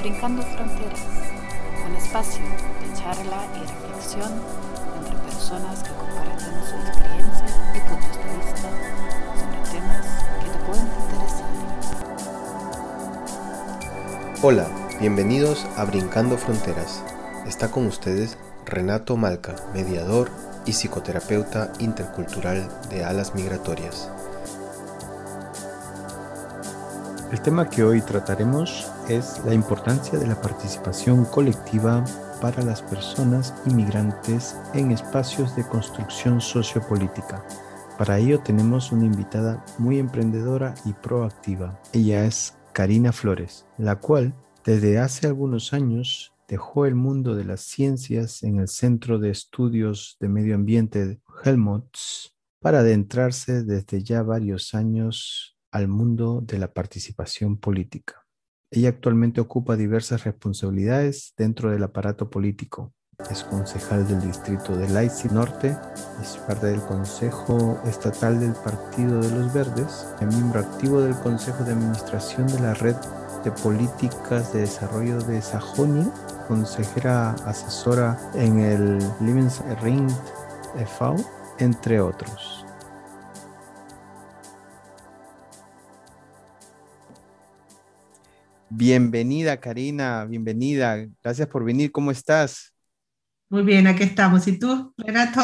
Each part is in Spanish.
Brincando Fronteras, un espacio de charla y reflexión entre personas que comparten su experiencia y puntos de vista sobre temas que te pueden interesar. Hola, bienvenidos a Brincando Fronteras. Está con ustedes Renato Malca, mediador y psicoterapeuta intercultural de alas migratorias. El tema que hoy trataremos es la importancia de la participación colectiva para las personas inmigrantes en espacios de construcción sociopolítica. Para ello tenemos una invitada muy emprendedora y proactiva. Ella es Karina Flores, la cual desde hace algunos años dejó el mundo de las ciencias en el Centro de Estudios de Medio Ambiente de Helmholtz para adentrarse desde ya varios años al mundo de la participación política. Ella actualmente ocupa diversas responsabilidades dentro del aparato político. Es concejal del distrito de Leipzig Norte, es parte del Consejo Estatal del Partido de los Verdes, es miembro activo del Consejo de Administración de la Red de Políticas de Desarrollo de Sajonia, consejera asesora en el Lebensring e.V., entre otros. Bienvenida, Karina, bienvenida. Gracias por venir. ¿Cómo estás? Muy bien, aquí estamos. ¿Y tú, Renato?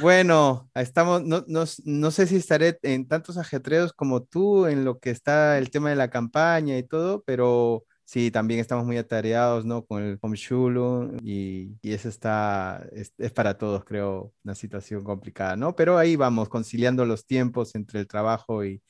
Bueno, estamos, no, no, sé si estaré en tantos ajetreos como tú en lo que está el tema de la campaña y todo, pero sí, también estamos muy atareados, ¿no? Con el Homeshulu y, y eso está, es, para todos, creo, una situación complicada, ¿no? Pero ahí vamos, conciliando los tiempos entre el trabajo y,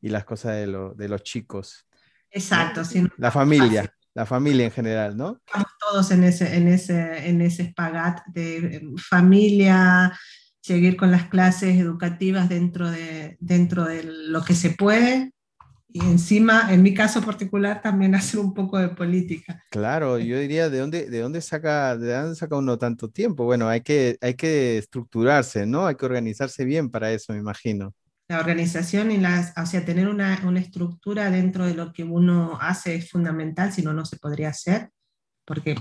y las cosas de, lo, de los chicos. Exacto, La familia, la familia en general, ¿no? Estamos todos en ese, en ese, en ese espagat de eh, familia, seguir con las clases educativas dentro de, dentro de lo que se puede, y encima, en mi caso particular, también hacer un poco de política. Claro, yo diría, ¿de dónde, de dónde, saca, de dónde saca uno tanto tiempo? Bueno, hay que, hay que estructurarse, ¿no? Hay que organizarse bien para eso, me imagino la organización y las, o sea, tener una, una, estructura dentro de lo que uno hace es fundamental, si no, no se podría hacer, porque,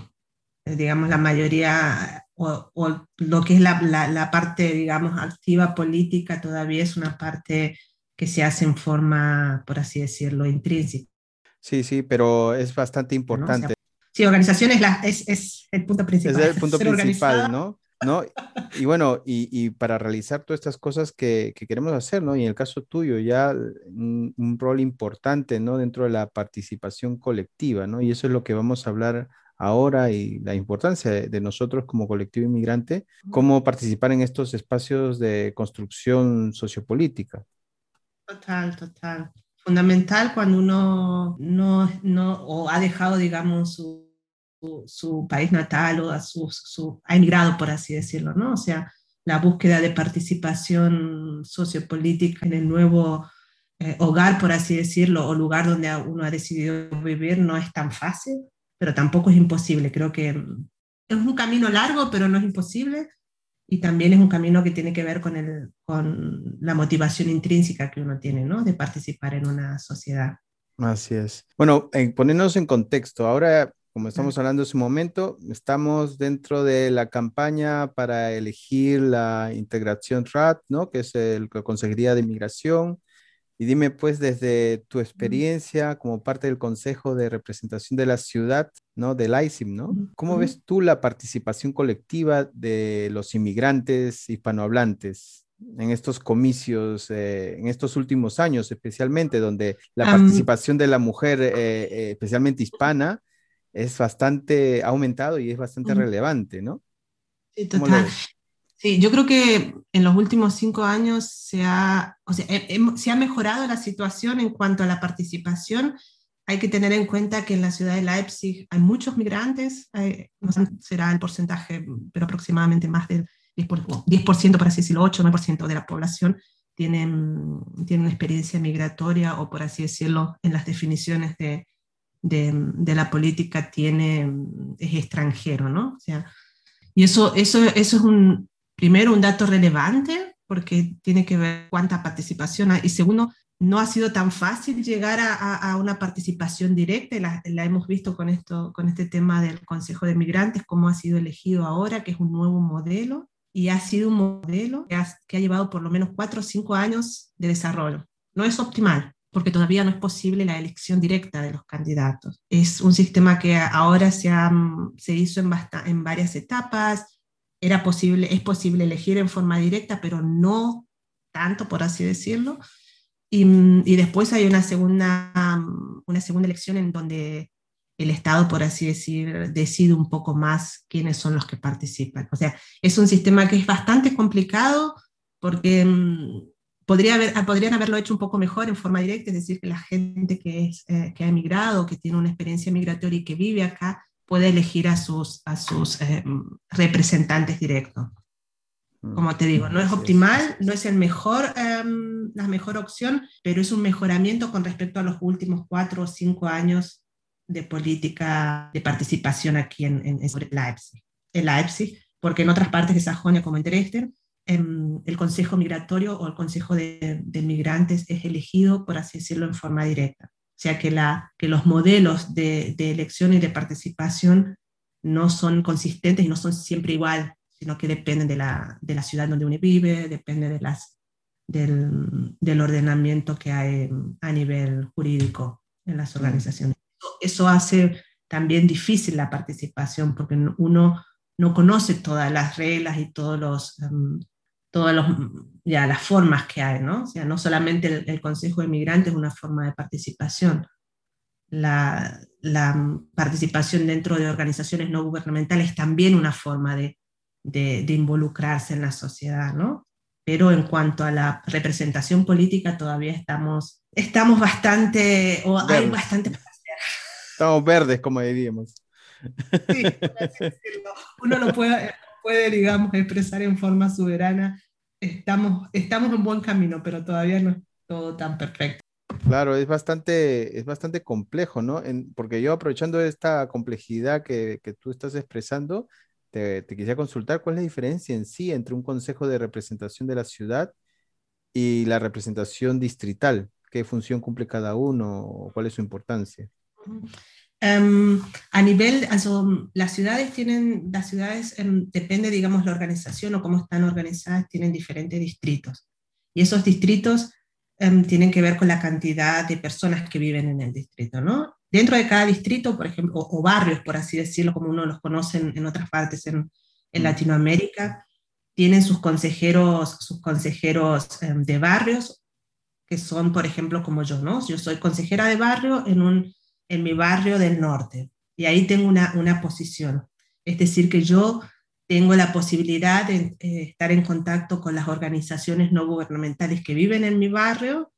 eh, digamos, la mayoría, o, o lo que es la, la, la, parte, digamos, activa política todavía es una parte que se hace en forma, por así decirlo, intrínseca. Sí, sí, pero es bastante importante. sí, organización es, la, es, es, el punto principal. Es el punto principal, ¿no? ¿No? Y bueno, y, para realizar todas estas cosas que, queremos hacer, ¿no? Y en el caso tuyo, ya un, rol importante, ¿no? Dentro de la participación colectiva, ¿no? Y eso es lo que vamos a hablar ahora y la importancia de, nosotros como colectivo inmigrante, cómo participar en estos espacios de construcción sociopolítica. Total, total. Fundamental cuando uno no, no o ha dejado, digamos, su su, país natal o a su, su, ha emigrado, por así decirlo, ¿no? O sea, la búsqueda de participación sociopolítica en el nuevo eh, hogar, por así decirlo, o lugar donde uno ha decidido vivir no es tan fácil, pero tampoco es imposible. Creo que es un camino largo, pero no es imposible. Y también es un camino que tiene que ver con, el, con la motivación intrínseca que uno tiene, ¿no? De participar en una sociedad. Así es. Bueno, en, ponernos en contexto, ahora como estamos hablando en su momento, estamos dentro de la campaña para elegir la integración RAT, ¿no? Que es el, la Consejería de Inmigración. Y dime, pues, desde tu experiencia como parte del Consejo de Representación de la Ciudad, ¿no? Del ICIM, ¿no? ¿Cómo ves tú la participación colectiva de los inmigrantes hispanohablantes en estos comicios, eh, en estos últimos años, especialmente, donde la participación de la mujer, eh, eh, especialmente hispana, es bastante aumentado y es bastante relevante, ¿no? Sí, total. Sí, yo creo que en los últimos cinco años se ha, o sea, se ha mejorado la situación en cuanto a la participación. Hay que tener en cuenta que en la ciudad de Leipzig hay muchos migrantes, no sé, será el porcentaje, pero aproximadamente más del 10%, 10% por así decirlo, 8 9% de la población tienen, tienen experiencia migratoria o, por así decirlo, en las definiciones de, de, la política tiene, es extranjero, ¿no? O sea, y eso, eso, eso es un, primero un dato relevante porque tiene que ver cuánta participación hay y segundo, no ha sido tan fácil llegar a, una participación directa, la, la, hemos visto con, esto, con este tema del Consejo de Migrantes, cómo ha sido elegido ahora, que es un nuevo modelo, y ha sido un modelo que ha, que ha llevado por lo menos cuatro o cinco años de desarrollo. No es optimal, porque todavía no es posible la elección directa de los candidatos. Es un sistema que ahora se, ha, se hizo en, varias etapas, era posible, es posible elegir en forma directa, pero no tanto, por así decirlo. Y, después hay una segunda, una segunda elección en donde el Estado, por así decir, decide un poco más quiénes son los que participan. O sea, es un sistema que es bastante complicado porque mm, podría haber, podrían haberlo hecho un poco mejor en forma directa, es decir, que la gente que, es, eh, que ha emigrado, que tiene una experiencia migratoria y que vive acá, puede elegir a sus, a sus eh, representantes directos. Como te digo, no es optimal, no es el mejor, em, la mejor opción, pero es un mejoramiento con respecto a los últimos cuatro o cinco años de política de participación aquí en, en, Leipzig, en Leipzig, porque en otras partes de Sajonia, como en Dresden, el Consejo Migratorio o el Consejo de, de, Migrantes es elegido, por así decirlo, en forma directa. O sea que, la, que los modelos de, de elección y de participación no son consistentes y no son siempre igual sino que depende de la, de la ciudad donde uno vive, depende de las, del, del, ordenamiento que hay a nivel jurídico en las organizaciones. Eso hace también difícil la participación porque uno no conoce todas las reglas y todos los, um, todos los, ya, las formas que hay, ¿no? O sea, no solamente el, el Consejo de Migrantes es una forma de participación, la, la, participación dentro de organizaciones no gubernamentales es también una forma de, de, involucrarse en la sociedad, ¿no? Pero en cuanto a la representación política todavía estamos, estamos bastante, o hay bastante para hacer. Estamos verdes, como diríamos. Sí, uno lo puede, puede, digamos, expresar en forma soberana. Estamos, estamos en buen camino, pero todavía no es todo tan perfecto. Claro, es bastante, es bastante complejo, ¿no? porque yo aprovechando esta complejidad que, que, tú estás expresando, te, quisiera consultar cuál es la diferencia en sí entre un consejo de representación de la ciudad y la representación distrital. ¿Qué función cumple cada uno cuál es su importancia? Em, a nivel, las ciudades tienen, las ciudades, um, depende, digamos, la organización o cómo están organizadas, tienen diferentes distritos. Y esos distritos em, tienen que ver con la cantidad de personas que viven en el distrito, ¿no? Dentro de cada distrito, por ejemplo, o, barrios, por así decirlo, como uno los conoce en, otras partes en, en, mm. Latinoamérica, tienen sus consejeros, sus consejeros em, de barrios, que son, por ejemplo, como yo, ¿no? Yo soy consejera de barrio en, un, en mi barrio del norte, y ahí tengo una, una posición. Es decir, que yo tengo la posibilidad de eh, estar en contacto con las organizaciones no gubernamentales que viven en mi barrio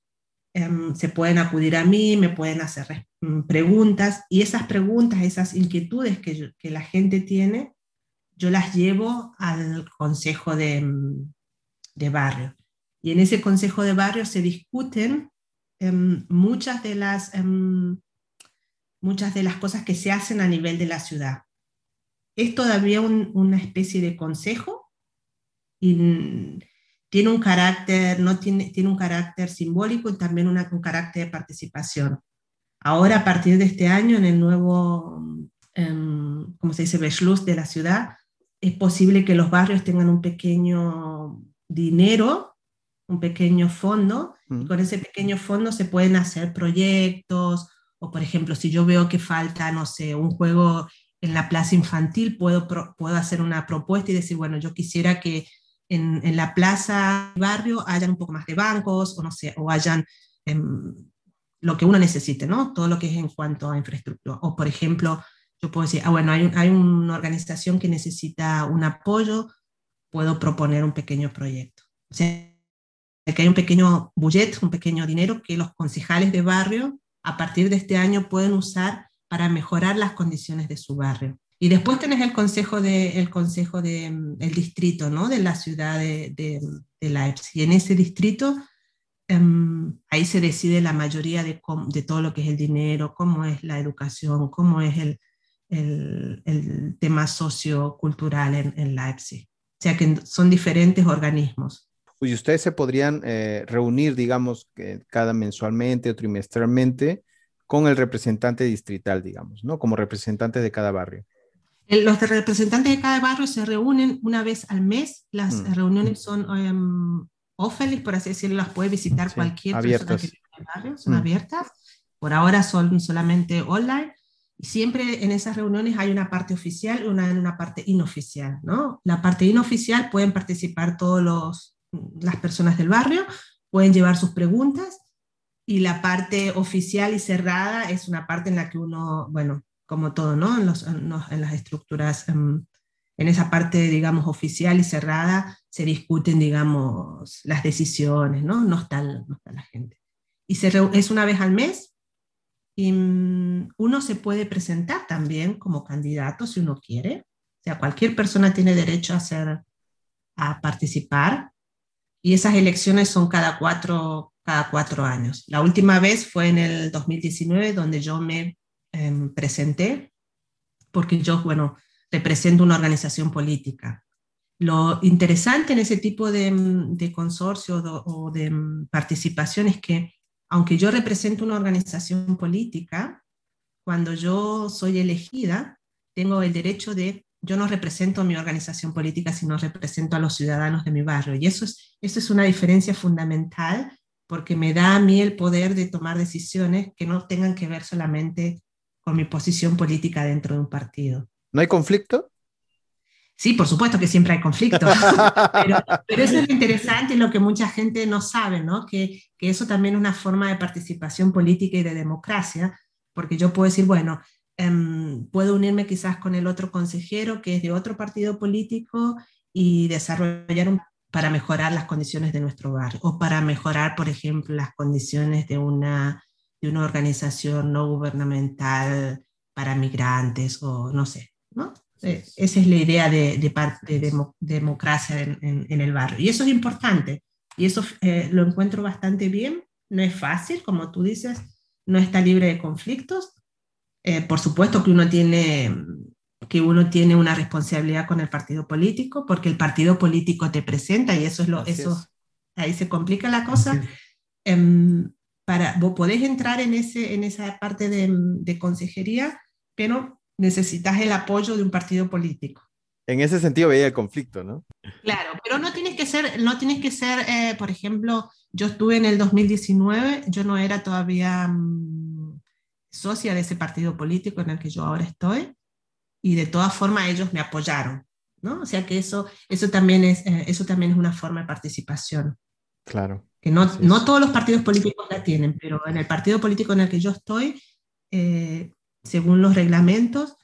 Em, se pueden acudir a mí, me pueden hacer mm, preguntas y esas preguntas, esas inquietudes que, la gente tiene, yo las llevo al consejo de, mm, de, barrio. Y en ese consejo de barrio se discuten em, muchas, de las, em, muchas de las cosas que se hacen a nivel de la ciudad. Es todavía una especie de consejo y tiene un carácter, no tiene, tiene un carácter simbólico y también una, un carácter de participación. Ahora, a partir de este año, en el nuevo, um, como se dice, Beschluss de la ciudad, es posible que los barrios tengan un pequeño dinero, un pequeño fondo, y mm. con ese pequeño fondo se pueden hacer proyectos, o por ejemplo, si yo veo que falta, no sé, un juego en la plaza infantil, puedo, puedo hacer una propuesta y decir, bueno, yo quisiera que en, en la plaza barrio hayan un poco más de bancos o no sé, o hayan em, lo que uno necesite, ¿no? Todo lo que es en cuanto a infraestructura. O por ejemplo, yo puedo decir, ah, bueno, hay, hay una organización que necesita un apoyo, puedo proponer un pequeño proyecto. O sea, que hay un pequeño budget, un pequeño dinero que los concejales de barrio a partir de este año pueden usar para mejorar las condiciones de su barrio. Y después tenés el consejo de, consejo de, mm, distrito, ¿no? De la ciudad de, de, Leipzig. Y en ese distrito, um, ahí se decide la mayoría de, todo lo que es el dinero, cómo es la educación, cómo es el tema sociocultural en, en Leipzig. O sea que son diferentes organismos. Y ustedes se podrían eh, reunir, digamos, cada mensualmente o trimestralmente con el representante distrital, digamos, ¿no? Como representantes de cada barrio. Los representantes de cada barrio se reúnen una vez al mes. Las mm. reuniones son um, por así decirlo, las puede visitar cualquier persona que vive en el barrio, son mm. abiertas. Por ahora son solamente online. Y siempre en esas reuniones hay una parte oficial y una, una parte inoficial, ¿no? La parte inoficial pueden participar todas las personas del barrio, pueden llevar sus preguntas y la parte oficial y cerrada es una parte en la que uno, bueno, como todo, ¿no? En, las estructuras, em, en, esa parte, digamos, oficial y cerrada, se discuten, digamos, las decisiones, ¿no? No está, no está la gente. Y es una vez al mes y mm, uno se puede presentar también como candidato si uno quiere. O sea, cualquier persona tiene derecho a, hacer, a participar y esas elecciones son cada cuatro, cada cuatro años. La última vez fue en el 2019 donde yo me Em, presenté, porque yo, bueno, represento una organización política. Lo interesante en ese tipo de, de consorcio o de participación es que, aunque yo represento una organización política, cuando yo soy elegida, tengo el derecho de, yo no represento a mi organización política, sino represento a los ciudadanos de mi barrio. Y eso es, eso es una diferencia fundamental porque me da a mí el poder de tomar decisiones que no tengan que ver solamente con mi posición política dentro de un partido. ¿No hay conflicto? Sí, por supuesto que siempre hay conflicto, pero, eso es lo interesante y lo que mucha gente no sabe, ¿no? Que, que, eso también es una forma de participación política y de democracia, porque yo puedo decir, bueno, em, puedo unirme quizás con el otro consejero que es de otro partido político y desarrollar un para mejorar las condiciones de nuestro barrio o para mejorar, por ejemplo, las condiciones de una de una organización no gubernamental para migrantes o no sé, ¿no? Eh, esa es la idea de, de, democracia en, en, el barrio. Y eso es importante. Y eso eh, lo encuentro bastante bien. No es fácil, como tú dices, no está libre de conflictos. Eh, por supuesto que uno tiene que uno tiene una responsabilidad con el partido político, porque el partido político te presenta y eso es lo, eso, ahí se complica la cosa para, vos podés entrar en, ese, en esa parte de, de consejería, pero necesitas el apoyo de un partido político. En ese sentido veía el conflicto, ¿no? Claro, pero no tienes que ser, no tienes que ser, eh, por ejemplo, yo estuve en el 2019, yo no era todavía mm, socia de ese partido político en el que yo ahora estoy, y de todas formas ellos me apoyaron, ¿no? O sea que eso, eso, también, es, eh, eso también es una forma de participación. Claro que no, no todos los partidos políticos la tienen, pero en el partido político en el que yo estoy, eh, según los reglamentos,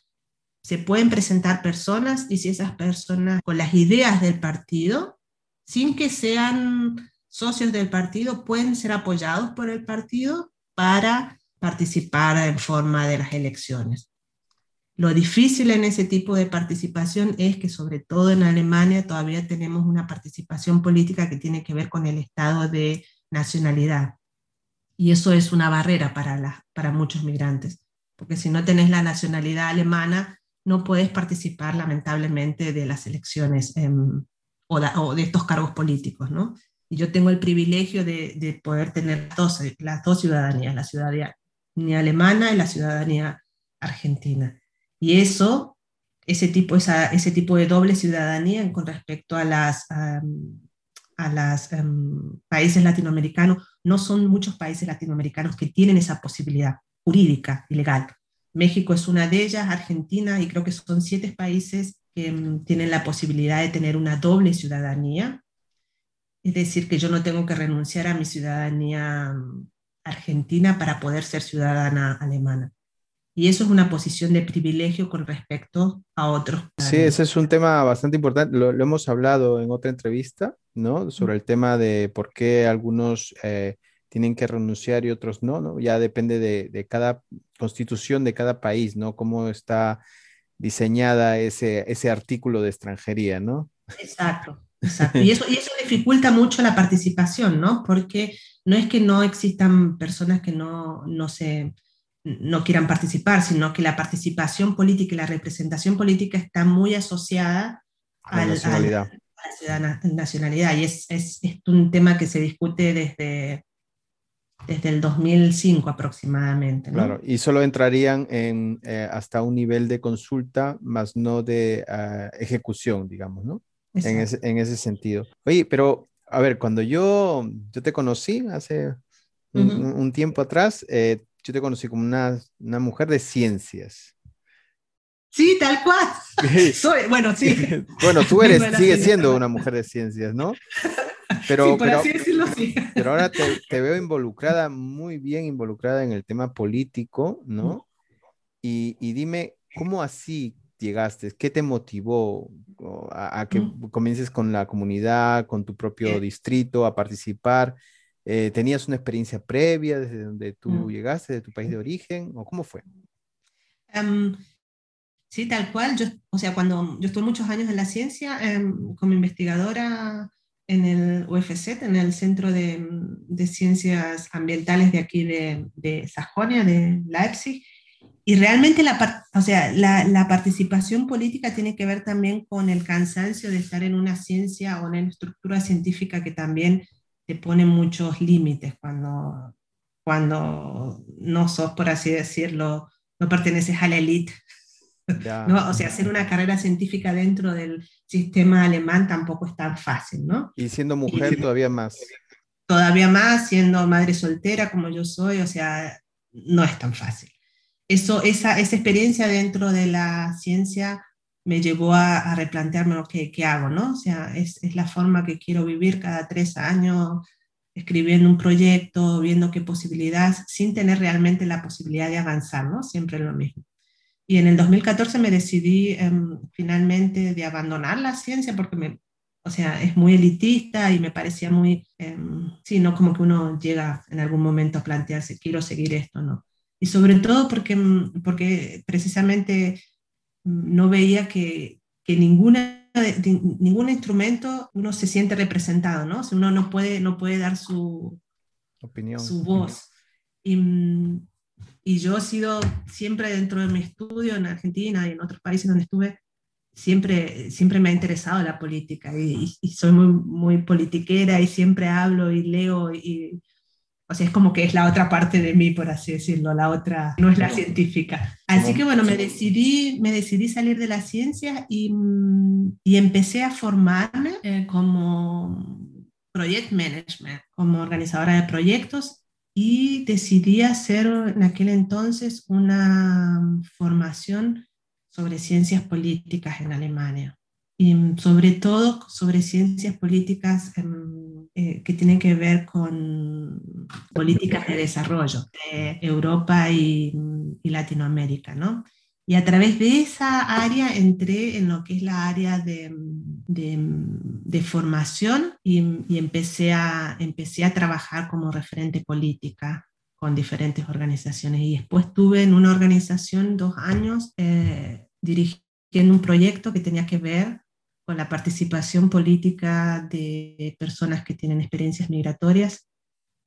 se pueden presentar personas y si esas personas con las ideas del partido, sin que sean socios del partido, pueden ser apoyados por el partido para participar en forma de las elecciones. Lo difícil en ese tipo de participación es que sobre todo en Alemania todavía tenemos una participación política que tiene que ver con el estado de nacionalidad. Y eso es una barrera para, para muchos migrantes, porque si no tenés la nacionalidad alemana, no puedes participar lamentablemente de las elecciones em, o, de, estos cargos políticos. ¿no? Y yo tengo el privilegio de, poder tener dos, las dos ciudadanías, la ciudadanía alemana y la ciudadanía argentina. Y eso, ese tipo, ese tipo de doble ciudadanía con respecto a los países latinoamericanos, no son muchos países latinoamericanos que tienen esa posibilidad jurídica y legal. México es una de ellas, Argentina, y creo que son siete países que em, tienen la posibilidad de tener una doble ciudadanía. Es decir, que yo no tengo que renunciar a mi ciudadanía em, argentina para poder ser ciudadana alemana. Y eso es una posición de privilegio con respecto a otros. Sí, ese es un tema bastante importante. Lo, hemos hablado en otra entrevista, ¿no? Sobre el tema de por qué algunos eh, tienen que renunciar y otros no, ¿no? Ya depende de, de, cada constitución de cada país, ¿no? Cómo está diseñada ese, ese artículo de extranjería, ¿no? Exacto, exacto. Y eso, y eso dificulta mucho la participación, ¿no? Porque no es que no existan personas que no, no se no quieran participar, sino que la participación política y la representación política está muy asociada a la nacionalidad. la nacionalidad y es, es, es, un tema que se discute desde, desde el 2005 aproximadamente. Claro, y solo entrarían en, eh, hasta un nivel de consulta, más no de uh, ejecución, digamos, ¿no? En ese, en ese, sentido. Oye, pero a ver, cuando yo, yo te conocí hace un, uh -huh. un tiempo atrás, eh, yo te conocí como una, una mujer de ciencias. Sí, tal cual. Soy, bueno, sí. bueno, tú eres, sigues siendo una mujer de ciencias, ¿no? Pero, sí, por pero, así decirlo, sí. pero ahora te, te, veo involucrada, muy bien involucrada en el tema político, ¿no? Y, y dime, ¿cómo así llegaste? ¿Qué te motivó a, a que mm. comiences con la comunidad, con tu propio distrito, a participar? Eh, ¿Tenías una experiencia previa desde donde tú mm. llegaste, de tu país de origen? ¿O cómo fue? Um, sí, tal cual. Yo, o sea, cuando yo estuve muchos años en la ciencia, um, como investigadora en el UFZ, en el Centro de, de Ciencias Ambientales de aquí de, de, Sajonia, de Leipzig, y realmente la, o sea, la, la, participación política tiene que ver también con el cansancio de estar en una ciencia o en una estructura científica que también te pone muchos límites cuando, cuando no sos, por así decirlo, no perteneces a la élite. Yeah. ¿no? O sea, hacer una carrera científica dentro del sistema alemán tampoco es tan fácil, ¿no? Y siendo mujer y, todavía más. Todavía más, siendo madre soltera como yo soy, o sea, no es tan fácil. Eso, esa, esa experiencia dentro de la ciencia me llevó a, replantearme okay, qué hago, ¿no? O sea, es, es, la forma que quiero vivir cada tres años, escribiendo un proyecto, viendo qué posibilidades, sin tener realmente la posibilidad de avanzar, ¿no? Siempre lo mismo. Y en el 2014 me decidí eh, finalmente de abandonar la ciencia porque o sea, es muy elitista y me parecía muy, eh, sí, no como que uno llega en algún momento a plantearse, quiero seguir esto, ¿no? Y sobre todo porque, porque precisamente no veía que, que ninguna, de, ningún instrumento uno se siente representado, ¿no? O sea, uno no puede, no puede dar su opinión, su voz. Y, y yo he sido siempre dentro de mi estudio en Argentina y en otros países donde estuve, siempre, siempre me ha interesado la política y, y soy muy, muy politiquera y siempre hablo y leo y, o sea, es como que es la otra parte de mí, por así decirlo, la otra no es la científica. Así que bueno, me decidí, me decidí salir de la ciencia y, y empecé a formarme eh, como project management, como organizadora de proyectos y decidí hacer en aquel entonces una formación sobre ciencias políticas en Alemania. Y sobre todo sobre ciencias políticas eh, que tienen que ver con políticas de desarrollo de Europa y, y, Latinoamérica, ¿no? Y a través de esa área entré en lo que es la área de, de, de formación y, y, empecé, a, empecé a trabajar como referente política con diferentes organizaciones. Y después estuve en una organización dos años eh, dirigiendo un proyecto que tenía que ver con la participación política de personas que tienen experiencias migratorias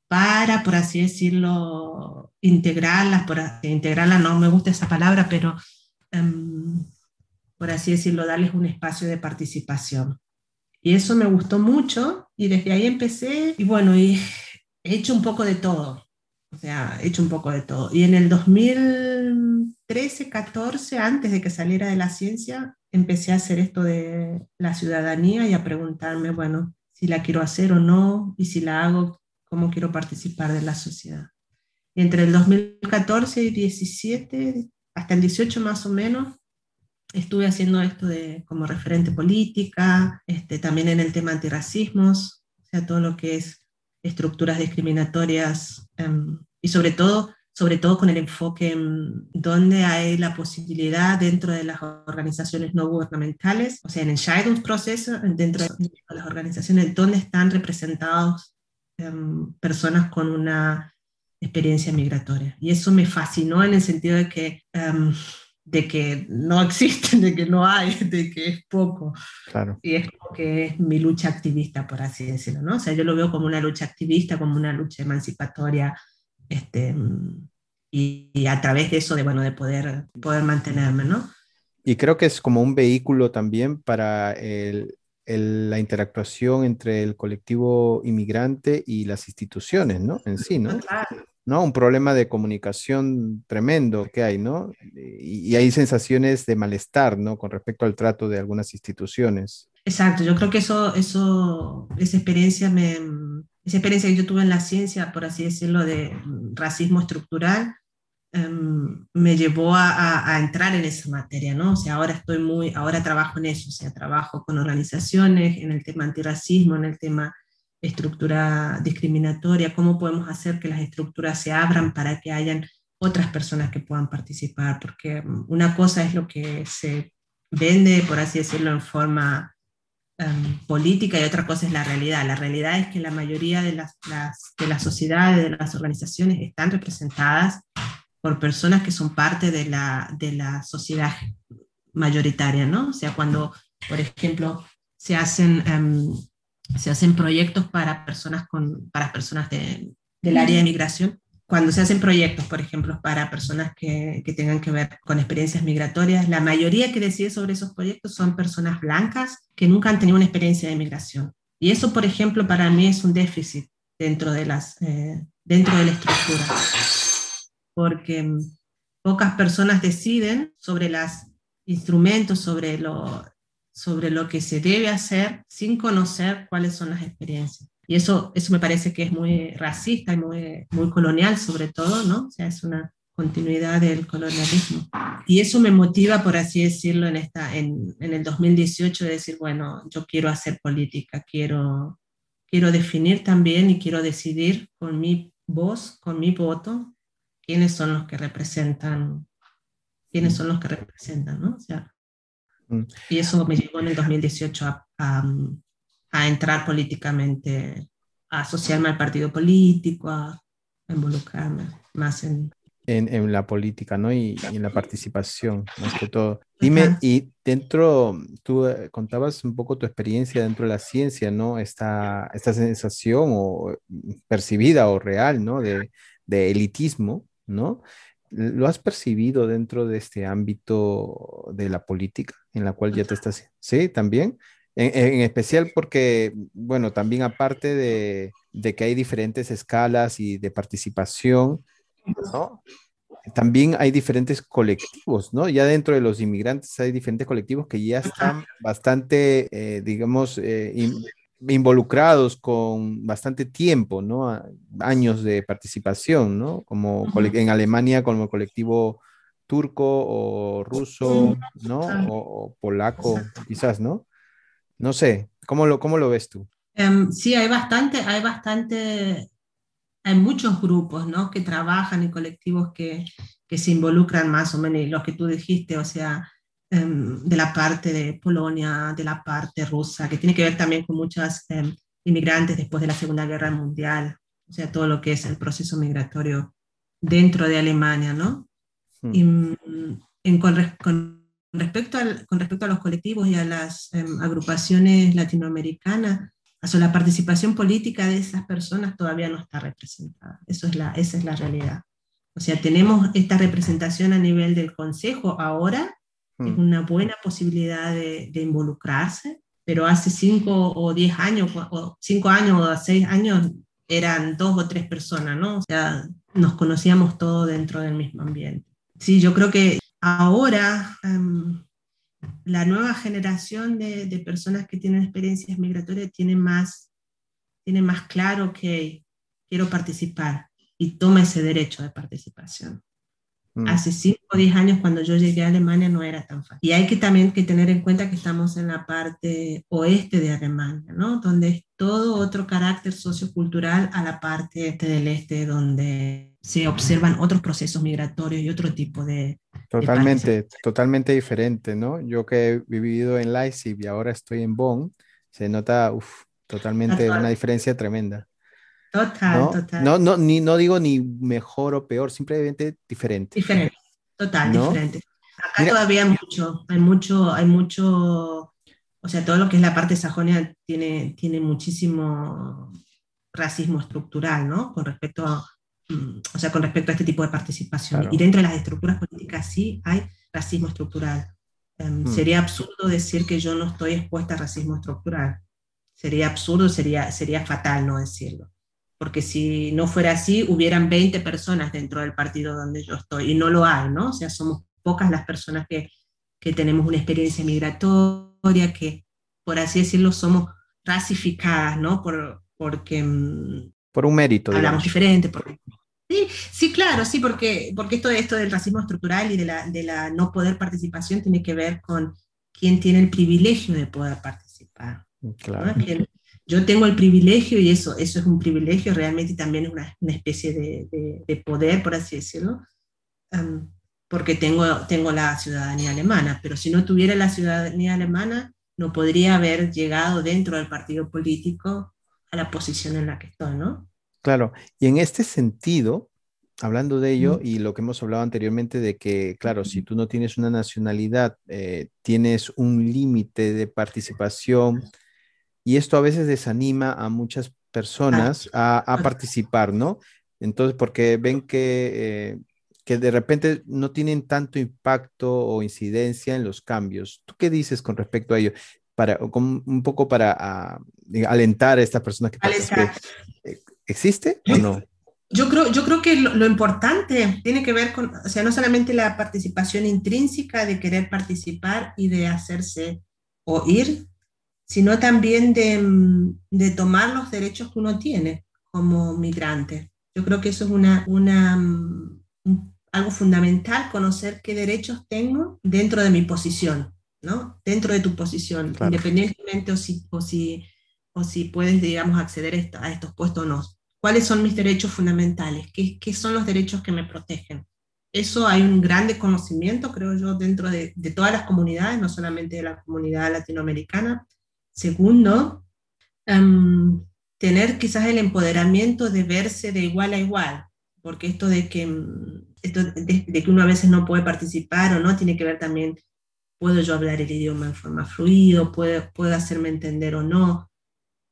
para, por así decirlo, integrarlas, por integrarlas, no me gusta esa palabra, pero um, por así decirlo, darles un espacio de participación. Y eso me gustó mucho y desde ahí empecé y bueno, y he hecho un poco de todo, o sea, he hecho un poco de todo. Y en el 2013, 14, antes de que saliera de la ciencia, empecé a hacer esto de la ciudadanía y a preguntarme, bueno, si la quiero hacer o no, y si la hago, cómo quiero participar de la sociedad. Y entre el 2014 y 17, hasta el 18 más o menos, estuve haciendo esto de como referente política, este, también en el tema antirracismos, o sea, todo lo que es estructuras discriminatorias um, y sobre todo sobre todo con el enfoque en donde hay la posibilidad dentro de las organizaciones no gubernamentales, o sea, en el proceso dentro de las organizaciones, donde están representados um, personas con una experiencia migratoria. Y eso me fascinó en el sentido de que, um, de que no existen, de que no hay, de que es poco. Claro. Y es como que es mi lucha activista, por así decirlo, ¿no? O sea, yo lo veo como una lucha activista, como una lucha emancipatoria este, y, y, a través de eso de, bueno, de poder, poder mantenerme, ¿no? Y creo que es como un vehículo también para el, la interactuación entre el colectivo inmigrante y las instituciones, ¿no? En sí, ¿no? ¿No? Un problema de comunicación tremendo que hay, ¿no? Y, hay sensaciones de malestar, ¿no? Con respecto al trato de algunas instituciones. Exacto, yo creo que eso, eso, esa experiencia me, esa experiencia que yo tuve en la ciencia, por así decirlo, de racismo estructural, em, me llevó a, a, entrar en esa materia, ¿no? O sea, ahora estoy muy, ahora trabajo en eso, o sea, trabajo con organizaciones, en el tema antirracismo, en el tema estructura discriminatoria, cómo podemos hacer que las estructuras se abran para que hayan otras personas que puedan participar, porque mm, una cosa es lo que se vende, por así decirlo, en forma em, política y otra cosa es la realidad. La realidad es que la mayoría de las, de las sociedades, de las organizaciones están representadas por personas que son parte de la, de la sociedad mayoritaria, ¿no? O sea, cuando, por ejemplo, se hacen em, se hacen proyectos para personas, con, para personas de, del área de migración. Cuando se hacen proyectos, por ejemplo, para personas que, que, tengan que ver con experiencias migratorias, la mayoría que decide sobre esos proyectos son personas blancas que nunca han tenido una experiencia de migración. Y eso, por ejemplo, para mí es un déficit dentro de, las, eh, dentro de la estructura, porque pocas personas deciden sobre los instrumentos, sobre lo, sobre lo que se debe hacer sin conocer cuáles son las experiencias. Y eso, eso me parece que es muy racista y muy, muy colonial sobre todo, ¿no? O sea, es una continuidad del colonialismo. Y eso me motiva, por así decirlo, en, esta, en, en el 2018 de decir, bueno, yo quiero hacer política, quiero, quiero definir también y quiero decidir con mi voz, con mi voto, quiénes son los que representan, quiénes son los que representan, ¿no? O sea. Y eso me llevó en el 2018 a, a, entrar políticamente, a asociarme al partido político, a, involucrarme más en... En, en la política, ¿no? Y, en la participación, más que todo. Dime, y dentro, tú eh, contabas un poco tu experiencia dentro de la ciencia, ¿no? Esta, esta sensación o percibida o real, ¿no? De, de elitismo, ¿no? ¿Lo has percibido dentro de este ámbito de la política en la cual ya te estás? Sí, también. En, especial porque, bueno, también aparte de, que hay diferentes escalas y de participación, ¿no? También hay diferentes colectivos, ¿no? Ya dentro de los inmigrantes hay diferentes colectivos que ya están bastante, eh, digamos, eh, involucrados con bastante tiempo, ¿no? Años de participación, ¿no? Como en Alemania como el colectivo turco o ruso, ¿no? O, polaco, quizás, ¿no? No sé, ¿cómo lo, cómo lo ves tú? Em, sí, hay bastante, hay bastante, hay muchos grupos, ¿no? Que trabajan en colectivos que, que se involucran más o menos, los que tú dijiste, o sea, de la parte de Polonia, de la parte rusa, que tiene que ver también con muchas em, inmigrantes después de la Segunda Guerra Mundial, o sea, todo lo que es el proceso migratorio dentro de Alemania, ¿no? Hmm. Y mm, en, con, respecto al, con respecto a los colectivos y a las em, agrupaciones latinoamericanas, o la participación política de esas personas todavía no está representada. Eso es la, esa es la realidad. O sea, tenemos esta representación a nivel del Consejo ahora, es mm. una buena posibilidad de, involucrarse, pero hace cinco o diez años, o cinco años o seis años, eran dos o tres personas, ¿no? O sea, nos conocíamos todos dentro del mismo ambiente. Sí, yo creo que ahora em, la nueva generación de, de, personas que tienen experiencias migratorias tiene más, tiene más claro que quiero participar y toma ese derecho de participación. Mm. Hace 5 o 10 años cuando yo llegué a Alemania no era tan fácil. Y hay que también que tener en cuenta que estamos en la parte oeste de Alemania, ¿no? Donde es todo otro carácter sociocultural a la parte este del este, donde se observan otros procesos migratorios y otro tipo de... Totalmente, totalmente diferente, ¿no? Yo que he vivido en Leipzig y ahora estoy en Bonn, se nota uf, totalmente una diferencia tremenda. Total, ¿no? total. No, no, ni, no digo ni mejor o peor, simplemente diferente. Diferente, total, diferente. Acá todavía hay mucho, hay mucho, hay mucho, o sea, todo lo que es la parte sajonia tiene, tiene muchísimo racismo estructural, ¿no? Con respecto a, mm, o sea, con respecto a este tipo de participación. Y dentro de las estructuras políticas sí hay racismo estructural. Em, mm. Sería absurdo decir que yo no estoy expuesta a racismo estructural. Sería absurdo, sería, sería fatal no decirlo. Porque si no fuera así, hubieran 20 personas dentro del partido donde yo estoy, y no lo hay, ¿no? O sea, somos pocas las personas que, que tenemos una experiencia migratoria, que, por así decirlo, somos rasificadas, ¿no? Por, porque... Mm, por un mérito. Hablamos diferente, porque Sí, sí, claro, sí, porque, porque esto, esto del racismo estructural y de la, de la no poder participación tiene que ver con quién tiene el privilegio de poder participar. Claro. Yo tengo el privilegio y eso, eso es un privilegio, realmente también es una, una especie de, de, poder, por así decirlo, porque tengo, tengo la ciudadanía alemana, pero si no tuviera la ciudadanía alemana, no podría haber llegado dentro del partido político a la posición en la que estoy, ¿no? Claro, y en este sentido, hablando de ello y lo que hemos hablado anteriormente de que, claro, si tú no tienes una nacionalidad, eh, tienes un límite de participación y esto a veces desanima a muchas personas a, participar, ¿no? Entonces, porque ven que, eh, que de repente no tienen tanto impacto o incidencia en los cambios. ¿Tú qué dices con respecto a ello? Para, un poco para ah, alentar a estas personas que participen. ¿Existe o no? Yo creo, yo creo que lo, importante tiene que ver con, o sea, no solamente la participación intrínseca de querer participar y de hacerse oír, sino también de, mm, de tomar los derechos que uno tiene como migrante. Yo creo que eso es una, una, mm, algo fundamental, conocer qué derechos tengo dentro de mi posición, ¿no? Dentro de tu posición, independientemente o si, o si, o si puedes, digamos, acceder a estos puestos o no ¿Cuáles son mis derechos fundamentales? ¿Qué, ¿Qué, son los derechos que me protegen? Eso hay un gran desconocimiento, creo yo, dentro de, de todas las comunidades, no solamente de la comunidad latinoamericana. Segundo, em, tener quizás el empoderamiento de verse de igual a igual, porque esto de que, em, esto de, de, que uno a veces no puede participar o no tiene que ver también, puedo yo hablar el idioma en forma fluido, puedo, puedo hacerme entender o no,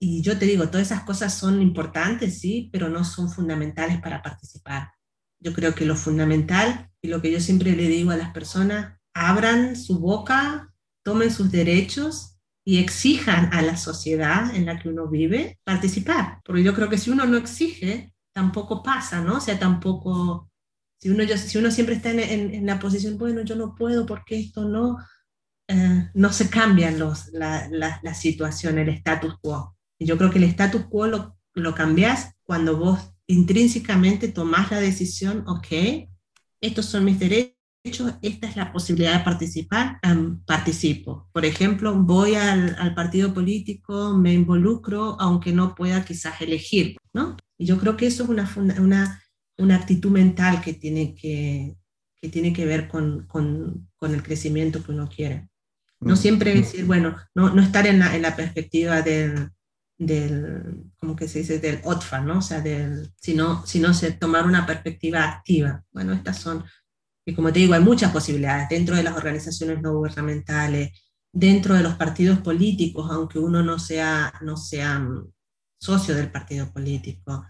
y yo te digo, todas esas cosas son importantes, sí, pero no son fundamentales para participar. Yo creo que lo fundamental y lo que yo siempre le digo a las personas, abran su boca, tomen sus derechos y exijan a la sociedad en la que uno vive participar. Porque yo creo que si uno no exige, tampoco pasa, ¿no? O sea, tampoco, si uno, si uno siempre está en, la posición, bueno, yo no puedo porque esto no, eh, no se cambian los, la, la, la situación, el status quo. Yo creo que el status quo lo, lo cambias cuando vos intrínsecamente tomás la decisión, ok, estos son mis derechos, esta es la posibilidad de participar, participo. Por ejemplo, voy al, al, partido político, me involucro, aunque no pueda quizás elegir, ¿no? Y yo creo que eso es una, una, una actitud mental que tiene que, que, tiene que ver con, con, con el crecimiento que uno quiere. No siempre decir, bueno, no, no estar en la, en la perspectiva del, del, como que se dice, del OTFA, ¿no? O sea, del, sino, sino se tomar una perspectiva activa. Bueno, estas son, y como te digo, hay muchas posibilidades dentro de las organizaciones no gubernamentales, dentro de los partidos políticos, aunque uno no sea, no sea mm, socio del partido político,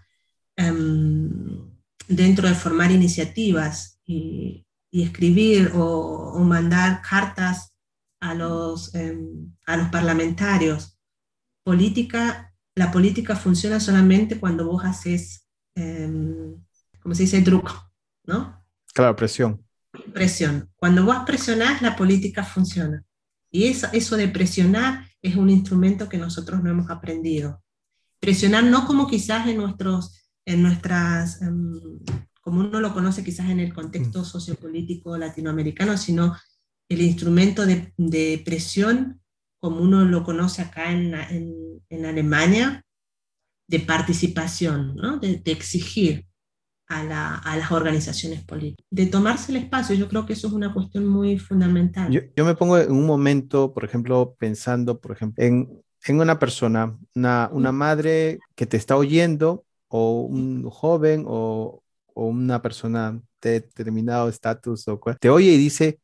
em, dentro de formar iniciativas y, escribir o, mandar cartas a los, em, a los parlamentarios política, la política funciona solamente cuando vos haces, eh, como se dice, truco, ¿no? Claro, presión. Presión. Cuando vos presionás, la política funciona. Y eso, eso de presionar es un instrumento que nosotros no hemos aprendido. Presionar no como quizás en nuestros, en nuestras, em, como uno lo conoce quizás en el contexto mm. sociopolítico latinoamericano, sino el instrumento de, de presión como uno lo conoce acá en, en, Alemania, de participación, ¿no? de, exigir a, la, a, las organizaciones políticas, de tomarse el espacio. Yo creo que eso es una cuestión muy fundamental. Yo, yo me pongo en un momento, por ejemplo, pensando, por ejemplo, en, en una persona, una, una madre que te está oyendo, o un joven, o, o una persona de determinado estatus, o te oye y dice,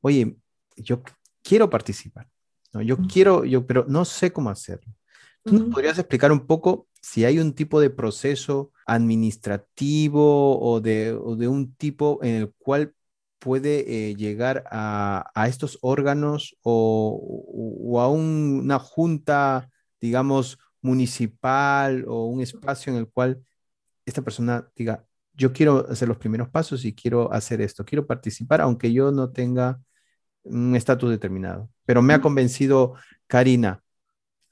oye, yo quiero participar ¿no? Yo quiero, yo, pero no sé cómo hacerlo. ¿Tú nos podrías explicar un poco si hay un tipo de proceso administrativo o de, o de un tipo en el cual puede eh, llegar a, estos órganos o, a una junta, digamos, municipal o un espacio en el cual esta persona diga, yo quiero hacer los primeros pasos y quiero hacer esto, quiero participar, aunque yo no tenga un estatus determinado. Pero me ha convencido Karina.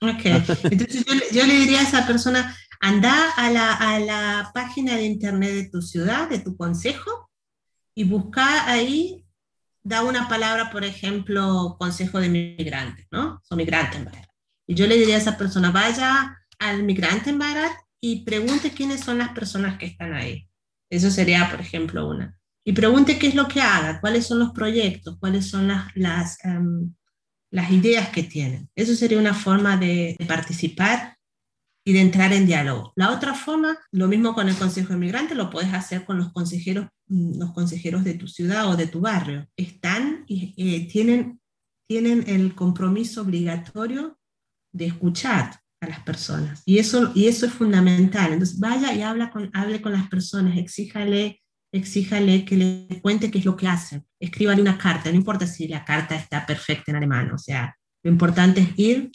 Ok, entonces yo, le diría a esa persona, anda a la, a la página de internet de tu ciudad, de tu consejo, y busca ahí, da una palabra, por ejemplo, consejo de migrantes, ¿no? Son migrantes en Barat. Y yo le diría a esa persona, vaya al migrante en Barat y pregunte quiénes son las personas que están ahí. Eso sería, por ejemplo, una. Y pregunte qué es lo que haga, cuáles son los proyectos, cuáles son las, las, em, las ideas que tienen. Eso sería una forma de participar y de entrar en diálogo. La otra forma, lo mismo con el Consejo de Migrantes, lo puedes hacer con los consejeros, mm, los consejeros de tu ciudad o de tu barrio. Están y eh, tienen, tienen el compromiso obligatorio de escuchar a las personas. Y eso, y eso es fundamental. Entonces, vaya y habla con, hable con las personas, exíjale, exíjale que le cuente qué es lo que hacen. Escríbale una carta, no importa si la carta está perfecta en alemán, o sea, lo importante es ir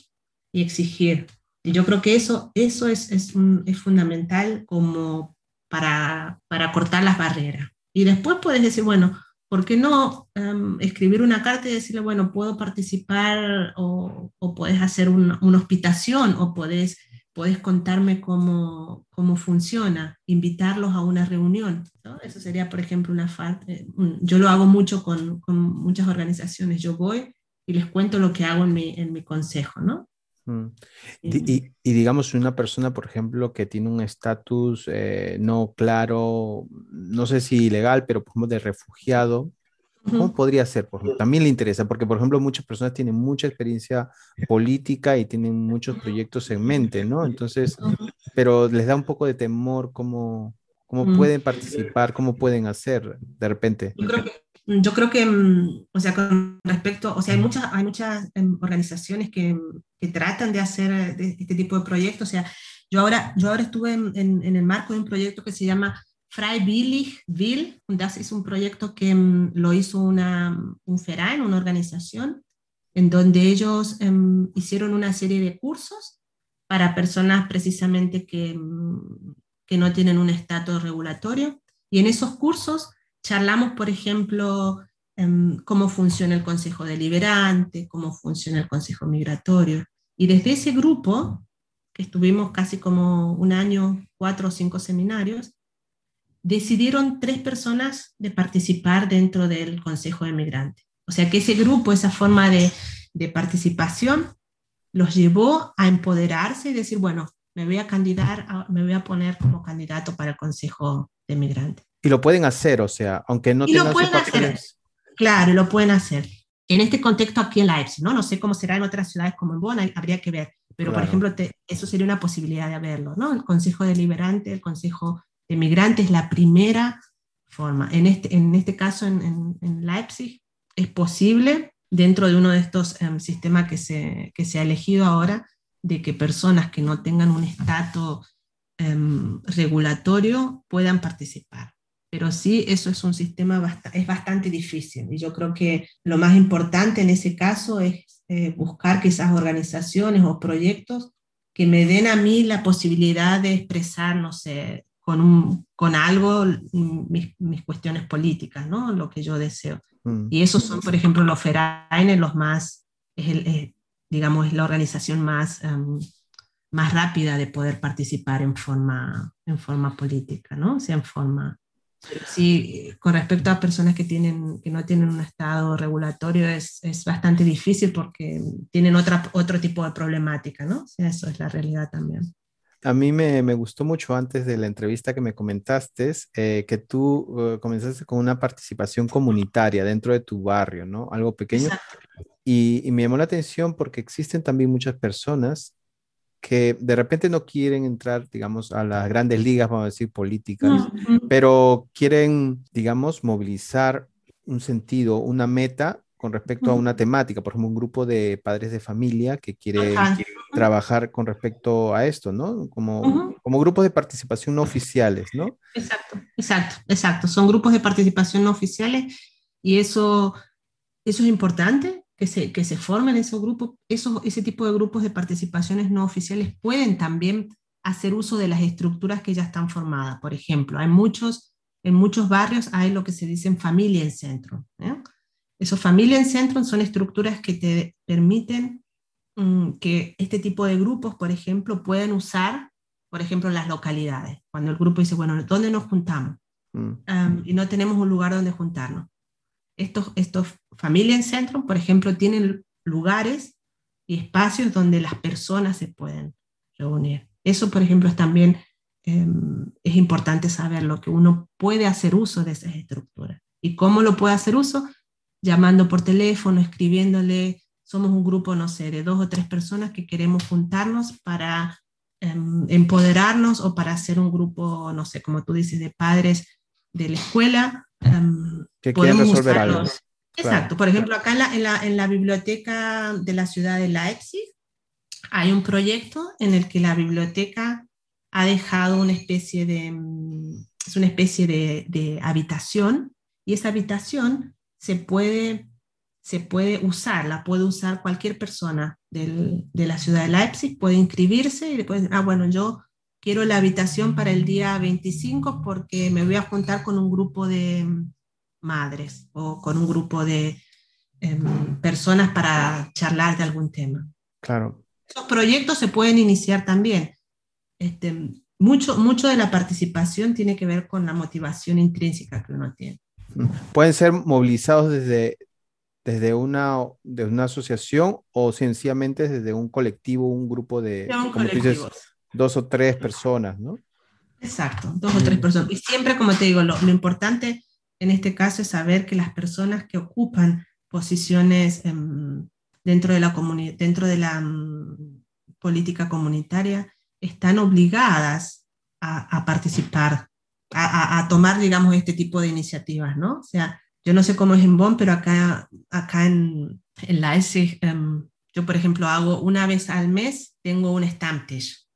y exigir y yo creo que eso, eso es, es, fundamental como para, para, cortar las barreras. Y después puedes decir, bueno, ¿por qué no em, escribir una carta y decirle, bueno, puedo participar o, o puedes hacer una hospitación o puedes, puedes contarme cómo, cómo funciona, invitarlos a una reunión? Eso sería, por ejemplo, una falta. Eh, yo lo hago mucho con, con, muchas organizaciones. Yo voy y les cuento lo que hago en mi, en mi consejo, ¿no? Mm. Y, digamos, una persona, por ejemplo, que tiene un estatus eh, no claro, no sé si ilegal, pero ejemplo de refugiado, ¿cómo podría ser? Por también le interesa, porque por ejemplo muchas personas tienen mucha experiencia política y tienen muchos proyectos en mente, ¿no? Entonces, pero les da un poco de temor cómo, cómo mm. pueden participar, cómo pueden hacer de repente. Yo creo que yo creo que, mm, o sea, con respecto, o sea, hay muchas, hay muchas em, organizaciones que, que, tratan de hacer eh, este tipo de proyectos. O sea, yo ahora, yo ahora estuve en, en, el marco de un proyecto que se llama Freiwillig Will, es un proyecto que mm, lo hizo una, un FERAN, una organización, en donde ellos um, hicieron una serie de cursos para personas precisamente que, que no tienen un estatus regulatorio. Y en esos cursos charlamos, por ejemplo, em, cómo funciona el Consejo Deliberante, cómo funciona el Consejo Migratorio. Y desde ese grupo, que estuvimos casi como un año, cuatro o cinco seminarios, decidieron tres personas de participar dentro del Consejo de Migrantes. O sea que ese grupo, esa forma de, de participación, los llevó a empoderarse y decir, bueno, me voy a candidatar, me voy a poner como candidato para el Consejo de Migrantes. Y lo pueden hacer, o sea, aunque no tengan sus papeles. Claro, lo pueden hacer. En este contexto aquí en Leipzig, ¿no? No sé cómo será en otras ciudades como en Bonn, habría que ver. Pero, por ejemplo, eso sería una posibilidad de haberlo, ¿no? El Consejo Deliberante, el Consejo de Migrantes, la primera forma. En este, en este caso, en, Leipzig, es posible, dentro de uno de estos em, sistemas que se, que se ha elegido ahora, de que personas que no tengan un estatus em, regulatorio puedan participar pero sí, eso es un sistema es bastante difícil. Y yo creo que lo más importante en ese caso es eh, buscar que esas organizaciones o proyectos que me den a mí la posibilidad de expresar, no sé, con, un, con algo mis, mis, cuestiones políticas, ¿no? Lo que yo deseo. Mm. Y esos son, por ejemplo, los FERAINES, los más, es el, digamos, es la organización más, em, más rápida de poder participar en forma, en forma política, ¿no? O sea, en forma Sí, con respecto a personas que, tienen, que no tienen un estado regulatorio es, es bastante difícil porque tienen otra, otro tipo de problemática, ¿no? O sea, eso es la realidad también. A mí me, me gustó mucho antes de la entrevista que me comentaste eh, que tú eh, comenzaste con una participación comunitaria dentro de tu barrio, ¿no? Algo pequeño. Y, y, me llamó la atención porque existen también muchas personas que de repente no quieren entrar, digamos, a las grandes ligas, vamos a decir, políticas, pero quieren, digamos, movilizar un sentido, una meta con respecto a una temática, por ejemplo, un grupo de padres de familia que quiere trabajar con respecto a esto, ¿no? Como, como grupos de participación no oficiales, ¿no? Exacto, exacto, exacto. Son grupos de participación no oficiales Y eso, eso es importante, que se, que se formen esos grupos, esos, ese tipo de grupos de participaciones no oficiales pueden también hacer uso de las estructuras que ya están formadas. Por ejemplo, hay muchos, en muchos barrios hay lo que se dicen familia en centro. ¿eh? Esos familia en centro son estructuras que te permiten mm, que este tipo de grupos, por ejemplo, puedan usar, por ejemplo, las localidades. Cuando el grupo dice, bueno, ¿dónde nos juntamos? Mm. y no tenemos un lugar donde juntarnos. Estos, estos familia en centro, por ejemplo, tienen lugares y espacios donde las personas se pueden reunir. Eso, por ejemplo, es también em, es importante saberlo, que uno puede hacer uso de esas estructuras. ¿Y cómo lo puede hacer uso? Llamando por teléfono, escribiéndole. Somos un grupo, no sé, de dos o tres personas que queremos juntarnos para em, empoderarnos o para hacer un grupo, no sé, como tú dices, de padres de la escuela. Um, que quieren resolver algo. Exacto. Por ejemplo, acá en la, en, la, biblioteca de la ciudad de Leipzig hay un proyecto en el que la biblioteca ha dejado una especie de, mm, es una especie de, de habitación y esa habitación se puede, se puede usar, la puede usar cualquier persona del, de la ciudad de Leipzig, puede inscribirse y después, ah, bueno, yo quiero la habitación para el día 25 porque me voy a juntar con un grupo de madres o con un grupo de em, personas para charlar de algún tema. Claro. Esos proyectos se pueden iniciar también. Este, mucho, mucho de la participación tiene que ver con la motivación intrínseca que uno tiene. Pueden ser movilizados desde, desde una, de una asociación o sencillamente desde un colectivo, un grupo de... dos o tres personas, ¿no? Exacto, dos o tres personas. Y siempre, como te digo, lo, importante en este caso es saber que las personas que ocupan posiciones em, dentro de la, dentro de la mm, política comunitaria están obligadas a, participar, a, tomar, digamos, este tipo de iniciativas, ¿no? O sea, yo no sé cómo es en Bonn, pero acá, acá en, en la ESI, em, yo, por ejemplo, hago una vez al mes, tengo un Stammtisch,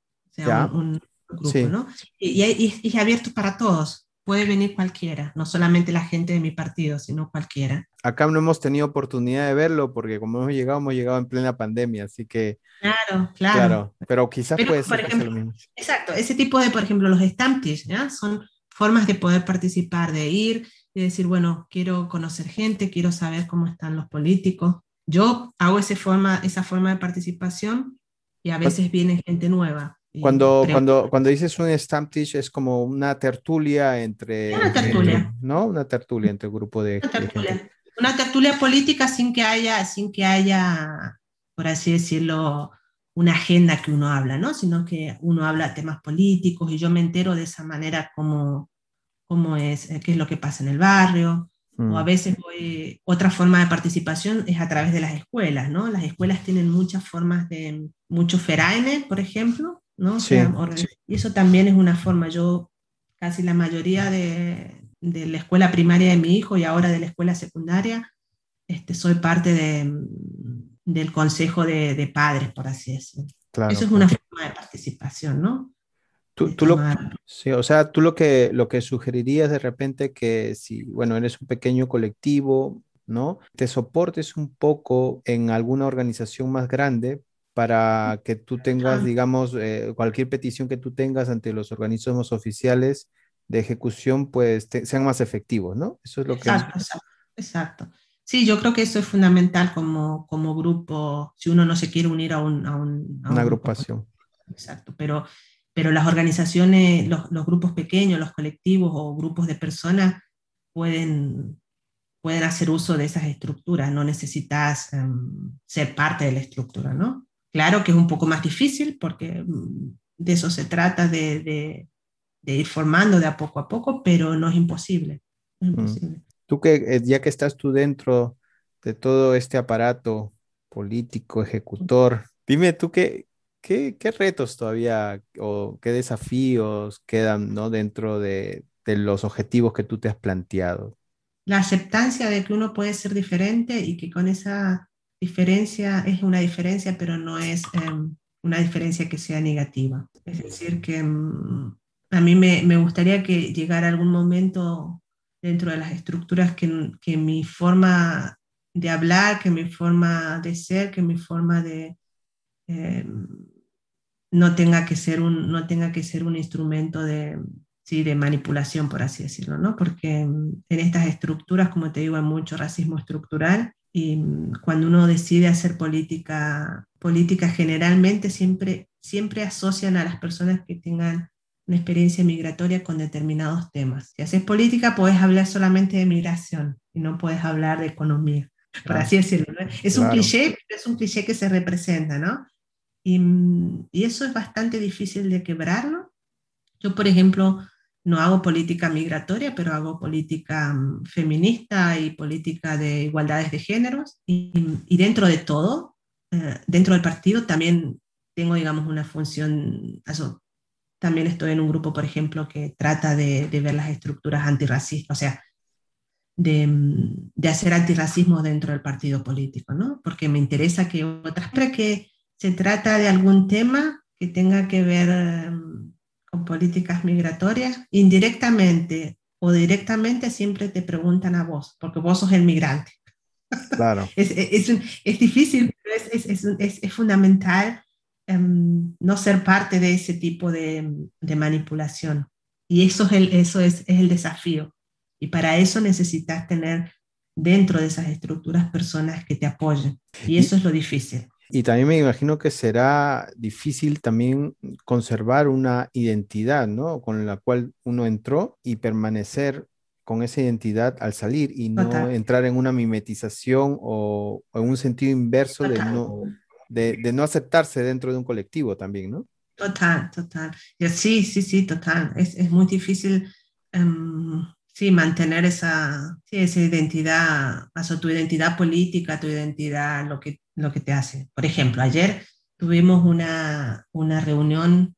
un, grupo, ¿no? Y, es abierto para todos, puede venir cualquiera, no solamente la gente de mi partido, sino cualquiera. Acá no hemos tenido oportunidad de verlo porque como hemos llegado, hemos llegado en plena pandemia, así que... Claro, claro. pero quizás puede ser lo mismo. Exacto, ese tipo de, por ejemplo, los stampis, ¿ya? Son formas de poder participar, de ir y decir, bueno, quiero conocer gente, quiero saber cómo están los políticos. Yo hago ese forma, esa forma de participación y a veces viene gente nueva. Cuando, cuando, cuando dices un stamp teach es como una tertulia entre... Una tertulia. ¿No? Una tertulia entre un grupo de... Una tertulia. una tertulia política sin que haya, sin que haya, por así decirlo, una agenda que uno habla, ¿no? Sino que uno habla de temas políticos y yo me entero de esa manera cómo, cómo es, eh, qué es lo que pasa en el barrio. O a mm. veces voy, otra forma de participación es a través de las escuelas, ¿no? Las escuelas tienen muchas formas de, muchos feraines, por ejemplo, ¿no? sí, Y eso también es una forma. Yo casi la mayoría de, de, la escuela primaria de mi hijo y ahora de la escuela secundaria, este, soy parte de, del consejo de, de, padres, por así decirlo. eso es una forma de participación, ¿no? Tú, tú lo, sí, o sea, tú lo que, lo que sugerirías de repente que si, bueno, eres un pequeño colectivo, ¿no? Te soportes un poco en alguna organización más grande para que tú tengas, digamos, eh, cualquier petición que tú tengas ante los organismos oficiales de ejecución, pues sean más efectivos, ¿no? Eso es lo que... Exacto, exacto. Sí, yo creo que eso es fundamental como, como grupo, si uno no se quiere unir a, un, a, un, una agrupación. Exacto, pero, pero las organizaciones, los, los, grupos pequeños, los colectivos o grupos de personas pueden, pueden hacer uso de esas estructuras, no necesitas em, ser parte de la estructura, ¿no? Claro que es un poco más difícil porque mm, de eso se trata, de, ir formando de a poco a poco, pero no es imposible. Mm. Tú que eh, ya que estás tú dentro de todo este aparato político, ejecutor, dime tú qué, qué, retos todavía o qué desafíos quedan ¿no? dentro de, de los objetivos que tú te has planteado. La aceptancia de que uno puede ser diferente y que con esa diferencia es una diferencia, pero no es em, una diferencia que sea negativa. Es decir, que em, a mí me, me, gustaría que llegara algún momento dentro de las estructuras que, que mi forma de hablar, que mi forma de ser, que mi forma de... Eh, no tenga que ser un, no tenga que ser un instrumento de, sí, de manipulación, por así decirlo, ¿no? Porque en estas estructuras, como te digo, hay mucho racismo estructural y cuando uno decide hacer política, política generalmente siempre, siempre asocian a las personas que tengan una experiencia migratoria con determinados temas. Si haces política, puedes hablar solamente de migración y no puedes hablar de economía, por así decirlo. Es un cliché, pero es un cliché que se representa, ¿no? Y, y, eso es bastante difícil de quebrarlo. Yo, por ejemplo, no hago política migratoria, pero hago política mm, feminista y política de igualdades de géneros. Y, y dentro de todo, eh, dentro del partido también tengo, digamos, una función, eso, también estoy en un grupo, por ejemplo, que trata de, de ver las estructuras antirracistas, o sea, de, mm, de, hacer antirracismo dentro del partido político, ¿no? Porque me interesa que otras, pero que se trata de algún tema que tenga que ver um, con políticas migratorias, indirectamente o directamente siempre te preguntan a vos, porque vos sos el migrante. Claro. es, es, es, difícil, pero es, es fundamental um, no ser parte de ese tipo de, de manipulación. Y eso, es el, eso es, es el desafío. Y para eso necesitas tener dentro de esas estructuras personas que te apoyen. Y eso es lo difícil. Y también me imagino que será difícil también conservar una identidad, ¿no? Con la cual uno entró y permanecer con esa identidad al salir y no total. entrar en una mimetización o, o, en un sentido inverso de no, de, de, no aceptarse dentro de un colectivo también, ¿no? Total, total. Sí, sí, sí, total. Es, es muy difícil um, sí, mantener esa, sí, esa identidad, o sea, tu identidad política, tu identidad, lo que, lo que te hace. Por ejemplo, ayer tuvimos una, una reunión,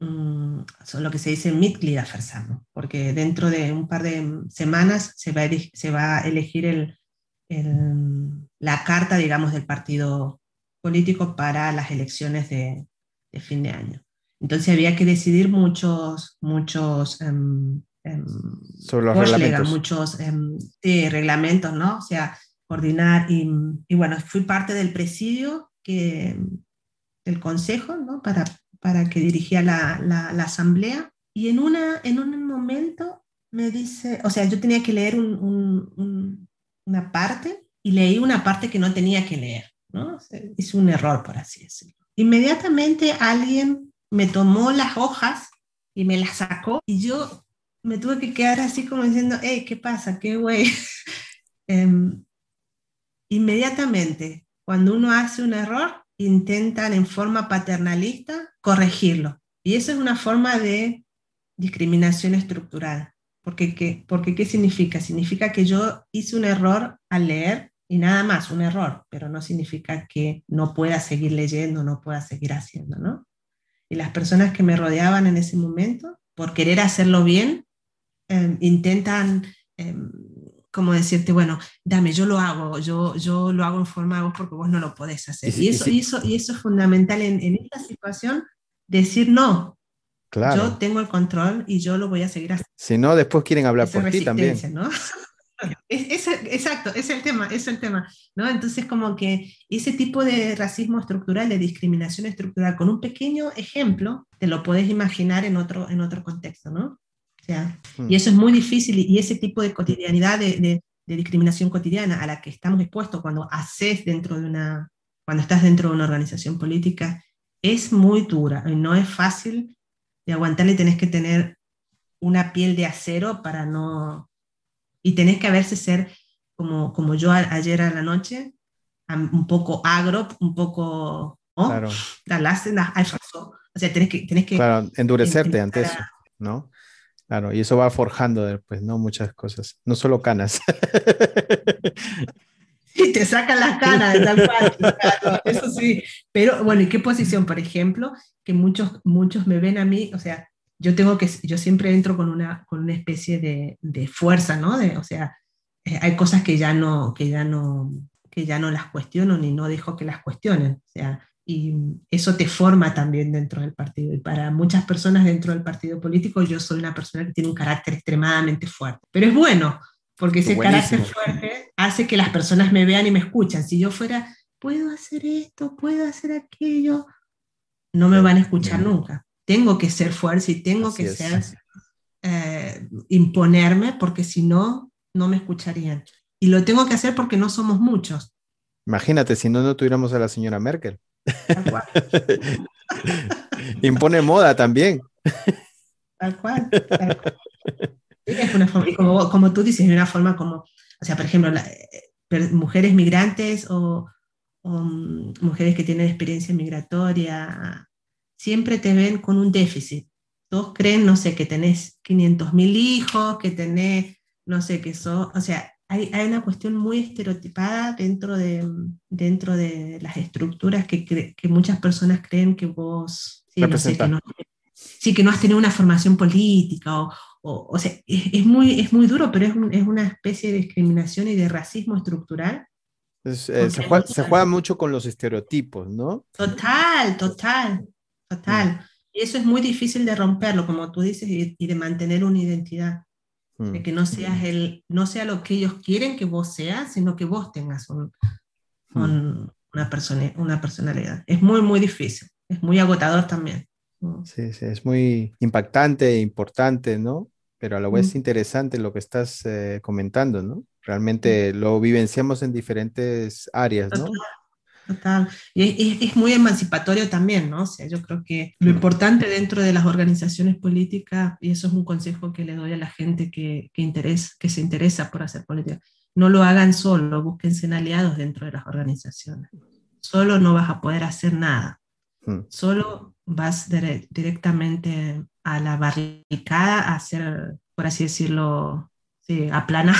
um, lo que se dice Mitgliederversammlung, porque dentro de un par de semanas se va a, se va a elegir el, el, la carta, digamos, del partido político para las elecciones de, de, fin de año. Entonces había que decidir muchos, muchos um, sobre los reglamentos. muchos sí, reglamentos, ¿no? O sea, coordinar y, y, bueno, fui parte del presidio que, del consejo, ¿no? Para, para que dirigía la, la, la, asamblea y en, una, en un momento me dice, o sea, yo tenía que leer un, un, un, una parte y leí una parte que no tenía que leer, ¿no? Hice un error, por así decirlo. Inmediatamente alguien me tomó las hojas y me las sacó y yo me tuve que quedar así como diciendo, hey, ¿qué pasa? ¿Qué güey? eh, inmediatamente, cuando uno hace un error, intentan en forma paternalista corregirlo. Y eso es una forma de discriminación estructural. Porque ¿qué, porque, ¿qué significa? Significa que yo hice un error al leer y nada más, un error, pero no significa que no pueda seguir leyendo, no pueda seguir haciendo, ¿no? Y las personas que me rodeaban en ese momento, por querer hacerlo bien, eh, intentan, eh, como decirte, bueno, dame, yo lo hago, yo, yo lo hago en forma vos porque vos no lo podés hacer. Y, y, eso, y, eso, y eso es fundamental en, en esta situación, decir no. Claro. Yo tengo el control y yo lo voy a seguir haciendo. Si no, después quieren hablar Esa por ti también. ¿no? Es, es, exacto, es el tema, es el tema, ¿no? Entonces como que ese tipo de racismo estructural, de discriminación estructural, con un pequeño ejemplo, te lo puedes imaginar en otro, en otro contexto, ¿no? Mm. Y eso es muy difícil y ese tipo de cotidianidad de, de, de, discriminación cotidiana a la que estamos expuestos cuando haces dentro de una, cuando estás dentro de una organización política, es muy dura y no es fácil de aguantarle, tenés que tener una piel de acero para no... Y tenés que veces ser como, como yo a, ayer a la noche, un poco agro, un poco... ¿no? Claro. O sea, tenés que... Tenés que claro, endurecerte ante eso, ¿no? Claro, y eso va forjando después, ¿no? Muchas cosas, no solo canas. Sí, te sacan las canas tal cual, claro, eso sí. Pero bueno, ¿y qué posición? Por ejemplo, que muchos, muchos me ven a mí, o sea, yo tengo que, yo siempre entro con una, con una especie de, de fuerza, ¿no? O sea, eh, hay cosas que ya no, que ya no, que ya no las cuestiono ni no dejo que las cuestionen. O sea, y eso te forma también dentro del partido. Y para muchas personas dentro del partido político, yo soy una persona que tiene un carácter extremadamente fuerte. Pero es bueno, porque ese carácter fuerte hace que las personas me vean y me escuchan. Si yo fuera, puedo hacer esto, puedo hacer aquello, no me van a escuchar nunca. Tengo que ser fuerte y tengo que ser, eh, imponerme, porque si no, no me escucharían. Y lo tengo que hacer porque no somos muchos. Imagínate, si no, no tuviéramos a la señora Merkel. Impone moda también. Tal cual. Es una forma, y como, como, tú dices, es una forma como, o sea, por ejemplo, eh, mujeres migrantes o, mm, mujeres que tienen experiencia migratoria, siempre te ven con un déficit. Todos creen, no sé, que tenés 500 mil hijos, que tenés, no sé, que sos, o sea, hay, hay, una cuestión muy estereotipada dentro de, dentro de las estructuras que, que muchas personas creen que vos, sí, no sé, que no, sí, que no has tenido una formación política o, o, o sea, es, muy, es muy duro, pero es, un, es, una especie de discriminación y de racismo estructural. Eh, se, juega, se, juega, mucho con los estereotipos, ¿no? Total, total, total. Mm. Y eso es muy difícil de romperlo, como tú dices, y, y de mantener una identidad de que no seas el, no sea lo que ellos quieren que vos seas, sino que vos tengas un, una, persona, una personalidad. Es muy, muy difícil, es muy agotador también. Sí, sí, es muy impactante e importante, ¿no? Pero a la vez interesante lo que estás eh, comentando, ¿no? Realmente lo vivenciamos en diferentes áreas, ¿no? Total. Y es, muy emancipatorio también, ¿no? O sea, yo creo que lo importante dentro de las organizaciones políticas, y eso es un consejo que le doy a la gente que, que, que se interesa por hacer política, no lo hagan solo, búsquense en aliados dentro de las organizaciones. Solo no vas a poder hacer nada. Hmm. Solo vas directamente a la barricada a hacer, por así decirlo, sí, aplana.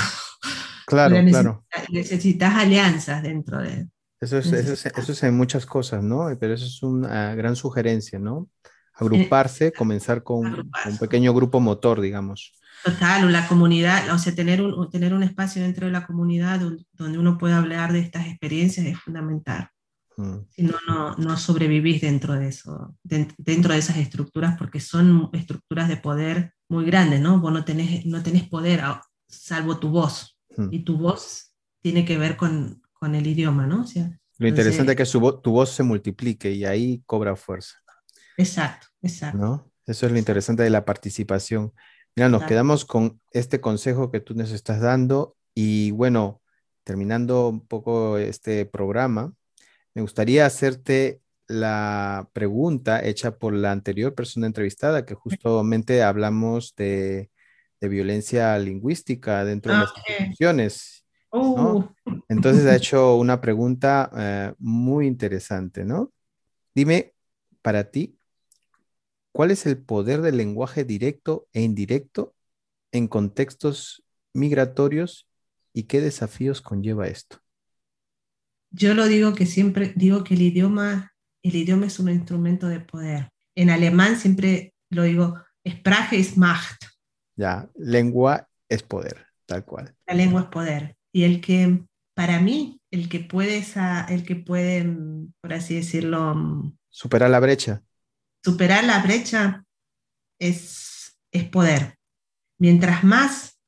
Claro, claro. Necesitas alianzas dentro de, eso es, eso, es, en muchas cosas, ¿no? Pero eso es una gran sugerencia, ¿no? Agruparse, comenzar con, un pequeño grupo motor, digamos. Total, la comunidad, o sea, tener un, tener un espacio dentro de la comunidad donde uno pueda hablar de estas experiencias es fundamental. Mm. Si no, no, no sobrevivís dentro de eso, dentro de esas estructuras, porque son estructuras de poder muy grandes, ¿no? Vos no tenés, no tenés poder salvo tu voz, mm. y tu voz tiene que ver con, con el idioma, ¿no? O sea, Lo interesante es que tu voz se multiplique y ahí cobra fuerza. Exacto, exacto. ¿no? Eso es lo interesante de la participación. Mira, nos quedamos con este consejo que tú nos estás dando y bueno, terminando un poco este programa, me gustaría hacerte la pregunta hecha por la anterior persona entrevistada, que justamente hablamos de, de violencia lingüística dentro de las instituciones Uh. Entonces ha hecho una pregunta eh, muy interesante, ¿no? Dime, para ti, ¿cuál es el poder del lenguaje directo e indirecto en contextos migratorios y qué desafíos conlleva esto? Yo lo digo que siempre digo que el idioma, el idioma es un instrumento de poder. En alemán siempre lo digo, Sprache ist Macht. Ya, lengua es poder, tal cual. La lengua es poder y el que, para mí, el que puede, el que puede por así decirlo, mm, superar la brecha. Superar la brecha es, es poder. Mientras más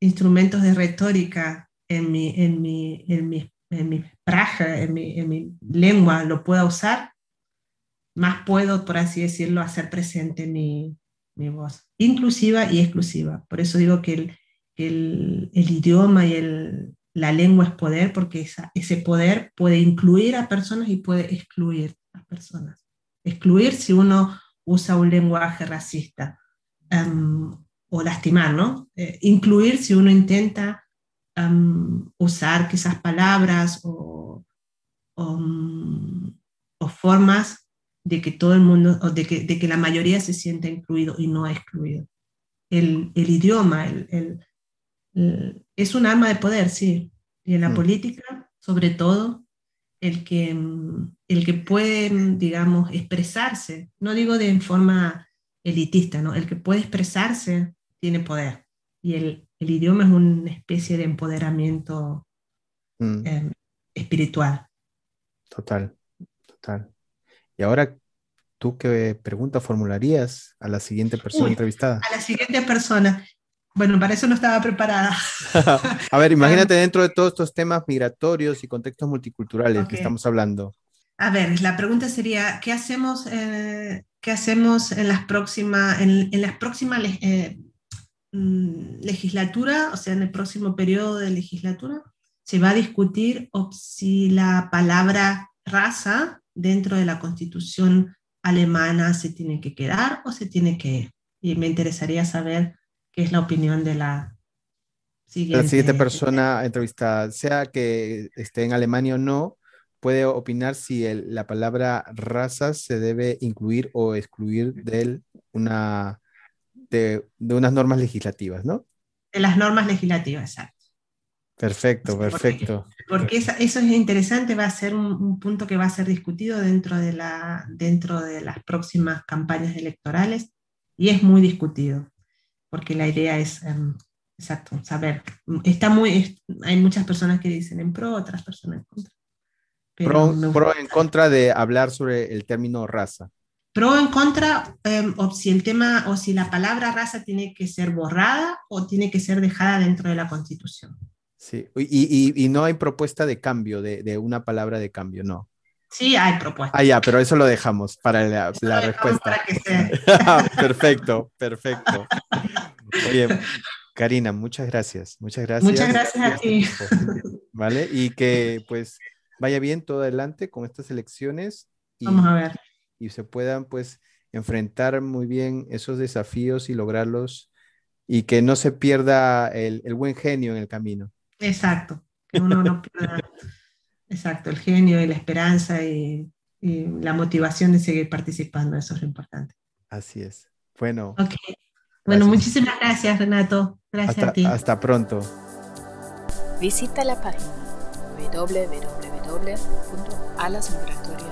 instrumentos de retórica en mi, en mi, en mi, en mi, en mi, en mi lengua lo pueda usar, más puedo, por así decirlo, hacer presente mi, mi voz, inclusiva y exclusiva. Por eso digo que el, el, idioma y el, la lengua es poder porque ese poder puede incluir a personas y puede excluir a personas. Excluir si uno usa un lenguaje racista em, o lastimar, ¿no? Eh, incluir si uno intenta em, usar quizás palabras o, mm, o, formas de que todo el mundo, o de que, de que la mayoría se sienta incluido y no excluido. El, el idioma, el, es un arma de poder, sí. Y en la mm. política, sobre todo, el que, mm, el que puede, mm, digamos, expresarse, no digo de forma elitista, ¿no? El que puede expresarse tiene poder. Y el, el idioma es una especie de empoderamiento eh, espiritual. Total, total. Y ahora, ¿tú qué pregunta formularías a la siguiente persona entrevistada? A la siguiente persona. Bueno, para eso no estaba preparada. a ver, imagínate dentro de todos estos temas migratorios y contextos multiculturales que estamos hablando. A ver, la pregunta sería, ¿qué hacemos, eh, ¿qué hacemos en las próximas, en, las próximas eh, mm, legislatura, o sea, en el próximo periodo de legislatura? Se va a discutir si la palabra raza dentro de la constitución alemana se tiene que quedar o se tiene que Y me interesaría saber qué es la opinión de la siguiente, la siguiente persona entrevistada, sea que esté en Alemania o no, puede opinar si la palabra raza se debe incluir o excluir de, una, de, unas normas legislativas, ¿no? De las normas legislativas, exacto. Perfecto, perfecto. Porque, eso es interesante, va a ser un, punto que va a ser discutido dentro de, la, dentro de las próximas campañas electorales y es muy discutido porque la idea es, em, exacto, saber. Está muy, hay muchas personas que dicen en pro, otras personas en contra. Pro, en contra de hablar sobre el término raza. Pro en contra, em, o si el tema, o si la palabra raza tiene que ser borrada o tiene que ser dejada dentro de la Constitución. Sí, y, y, no hay propuesta de cambio, de, de, una palabra de cambio, no. Sí, hay propuesta. Ah, ya, pero eso lo dejamos para la, la respuesta. Para que sea. perfecto, perfecto. Oye, Karina, muchas gracias. Muchas gracias. Muchas gracias a ti. ¿Vale? Y que pues vaya bien todo adelante con estas elecciones. Y, Vamos a ver. Y se puedan pues enfrentar muy bien esos desafíos y lograrlos y que no se pierda el, el buen genio en el camino. Exacto, que uno no pierda, exacto, el genio y la esperanza y, y, la motivación de seguir participando, eso es lo importante. Así es. Bueno. Okay. Bueno, muchísimas gracias, Renato. Gracias hasta, a ti. Hasta pronto. Visita la página www.alasmigratorias.com